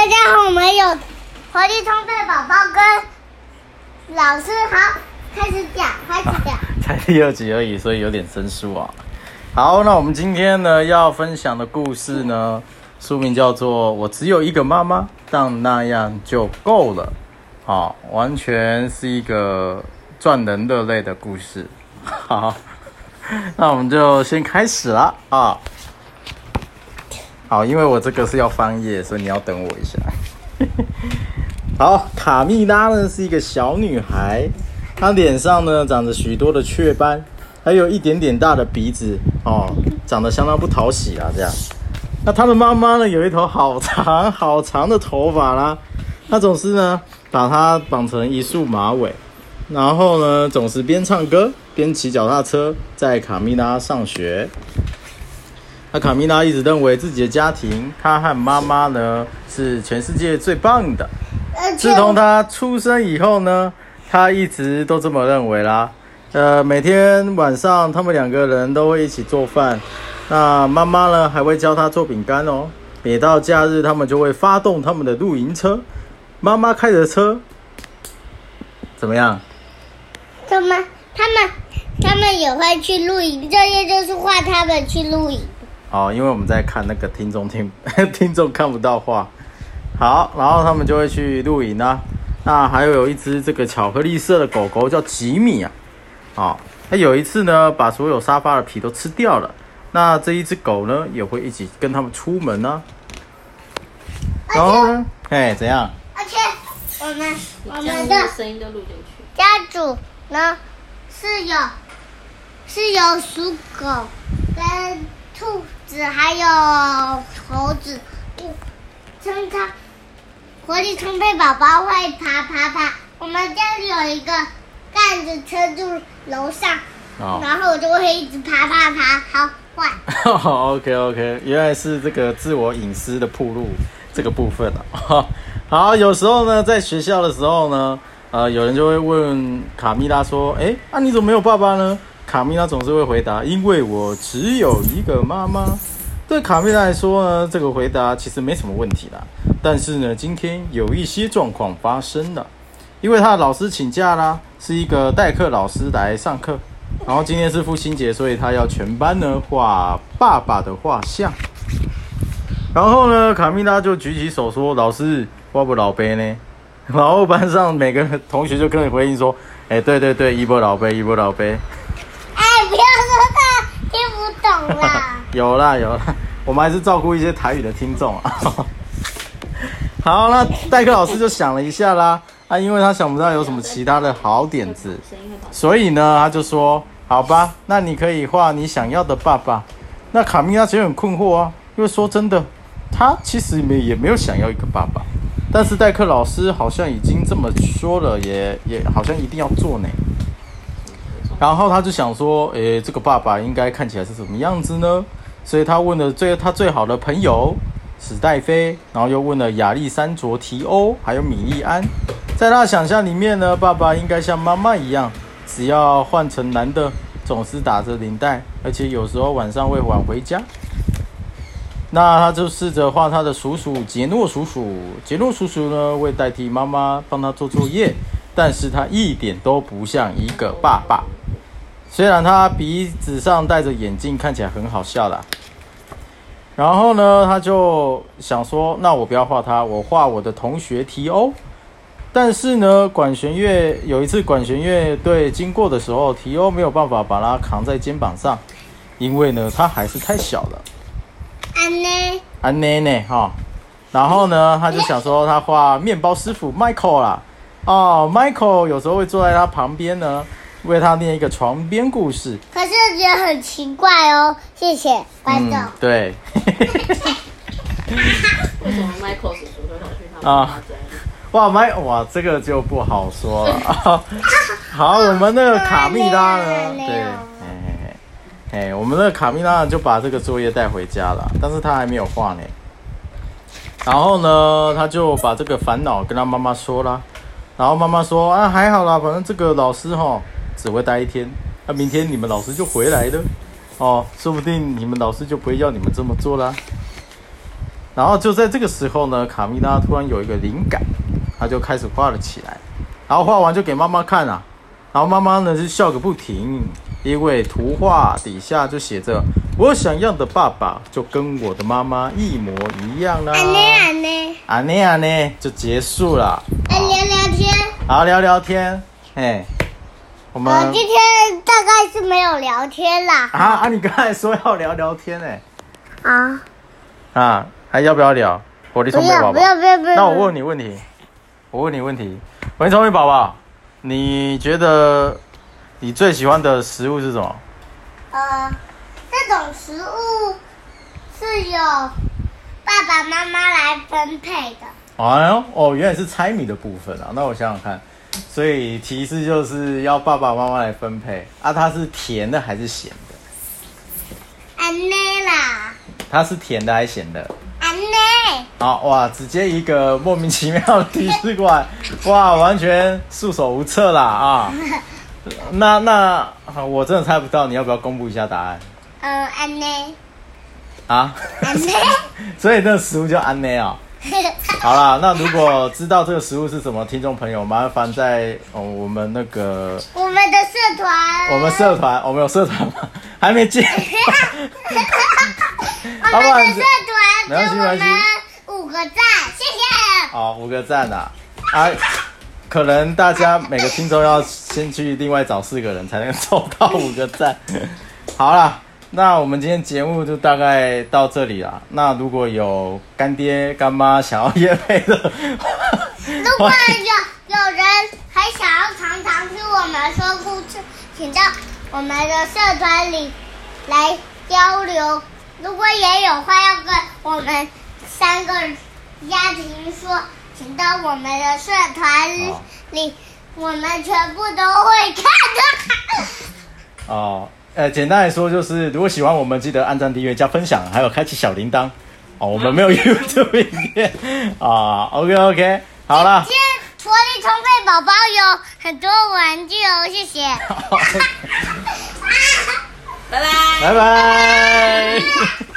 大家好，我们有活力充沛宝宝跟老师好，开始讲，开始讲。才第二集而已，所以有点生疏啊。好，那我们今天呢要分享的故事呢，书名叫做《我只有一个妈妈，但那样就够了》。好，完全是一个赚人热泪的故事。好，那我们就先开始了啊。好，因为我这个是要翻页，所以你要等我一下。好，卡蜜拉呢是一个小女孩，她脸上呢长着许多的雀斑，还有一点点大的鼻子哦，长得相当不讨喜啊。这样，那她的妈妈呢有一头好长好长的头发啦，她总是呢把它绑成一束马尾，然后呢总是边唱歌边骑脚踏车载卡蜜拉上学。那卡米拉一直认为自己的家庭，她和妈妈呢是全世界最棒的。自从她出生以后呢，她一直都这么认为啦。呃，每天晚上他们两个人都会一起做饭。那妈妈呢还会教她做饼干哦。每到假日，他们就会发动他们的露营车。妈妈开着车，怎么样？他们他们他们也会去露营，这些就是画他们去露营。哦，因为我们在看那个听众听 听众看不到画。好，然后他们就会去露营啊。那还有有一只这个巧克力色的狗狗叫吉米啊。哦，它有一次呢，把所有沙发的皮都吃掉了。那这一只狗呢，也会一起跟他们出门呢、然后呢，哎，怎样？而且我们我们的声音都录进去。家主呢是有是有属狗跟兔子还有猴子，嗯，常常活力充沛宝宝会爬爬爬。我们家里有一个杆子撑住楼上，哦然后我就会一直爬爬爬，好坏。OK OK，原来是这个自我隐私的铺路这个部分啊。好，有时候呢，在学校的时候呢，呃，有人就会问卡蜜拉说：“哎，啊，你怎么没有爸爸呢？”卡蜜拉总是会回答：“因为我只有一个妈妈。”对卡蜜拉来说呢，这个回答其实没什么问题啦。但是呢，今天有一些状况发生了，因为他的老师请假啦，是一个代课老师来上课。然后今天是父亲节，所以他要全班呢画爸爸的画像。然后呢，卡蜜拉就举起手说：“老师，我不老杯呢。”然后班上每个同学就跟着回应说：“哎，对对对，一波老杯，一波老杯。有啦有啦，我们还是照顾一些台语的听众啊。好，那代课老师就想了一下啦，啊，因为他想不到有什么其他的好点子，所以呢，他就说：“好吧，那你可以画你想要的爸爸。”那卡米拉其实很困惑啊，因为说真的，他其实没也没有想要一个爸爸，但是代课老师好像已经这么说了，也也好像一定要做呢。然后他就想说：“诶，这个爸爸应该看起来是什么样子呢？”所以他问了最他最好的朋友史黛菲，然后又问了亚历山卓提欧，还有米利安。在他想象里面呢，爸爸应该像妈妈一样，只要换成男的，总是打着领带，而且有时候晚上会晚回家。那他就试着画他的叔叔杰诺叔叔，杰诺叔叔呢会代替妈妈帮他做作业，但是他一点都不像一个爸爸。虽然他鼻子上戴着眼镜，看起来很好笑啦。然后呢，他就想说，那我不要画他，我画我的同学提欧。但是呢，管弦乐有一次管弦乐队经过的时候，提欧没有办法把他扛在肩膀上，因为呢，他还是太小了。安呢？啊，奶奶哈，然后呢，他就想说他画面包师傅 Michael 啦，哦，Michael 有时候会坐在他旁边呢，为他念一个床边故事。可是觉得很奇怪哦。谢谢观众。嗯，对，为什么 Michael 叔叔会跑去他啊？哇麦哇，这个就不好说了。好，我们那个卡蜜拉呢？对，嘿嘿嘿，嘿，我们那个卡蜜拉就把这个作业带回家了，但是他还没有画呢。然后呢，他就把这个烦恼跟他妈妈说啦。然后妈妈说啊，还好啦，反正这个老师哈只会待一天，那、明天你们老师就回来了，哦，说不定你们老师就不会要你们这么做啦。然后就在这个时候呢，卡米拉突然有一个灵感，她就开始画了起来。然后画完就给妈妈看啊，然后妈妈呢就笑个不停，因为图画底下就写着“我想要的爸爸就跟我的妈妈一模一样啦”。安内安内，啊那样呢就结束了。来聊聊天。好，聊聊天。哎，我们我今天大概是没有聊天啦。啊啊，你刚才说要聊聊天哎，啊，啊，还要不要聊？火力聪明宝宝。不要不要不要。那我问你问题，我问你问题，火力聪明宝宝，你觉得你最喜欢的食物是什么？呃，这种食物是由爸爸妈妈来分配的。哎呦，哦，原来是猜谜的部分啊。那我想想看，所以提示就是要爸爸妈妈来分配啊。它是甜的还是咸的？安内啦，它是甜的还是咸的？安内，好哇，直接一个莫名其妙的提示过来，哇，完全束手无策啦啊！那那啊我真的猜不到，你要不要公布一下答案嗯，安内，啊？安内。所以那个食物叫安内啊。好啦，那如果知道这个食物是什么，听众朋友麻烦在哦我们那个我们的社团，我们社团，我们有社团吗？还没进。我们的社团给我们五个赞，谢谢。好，五个赞啊！啊，可能大家每个听众要先去另外找四个人才能凑到五个赞。好啦，那我们今天节目就大概到这里啦。那如果有干爹干妈想要约配的，如果有有人还想要常常听我们说故事，请到我们的社团里来交流。如果也有话要跟我们三个家庭说，请到我们的社团好里，我们全部都会看的。哦，呃，简单来说就是，如果喜欢我们，记得按赞、订阅、加分享，还有开启小铃铛。哦，我们没有 YouTube 影片啊。OK OK，好了。今天活力充沛宝宝有很多玩具哦，谢谢。拜拜。拜拜。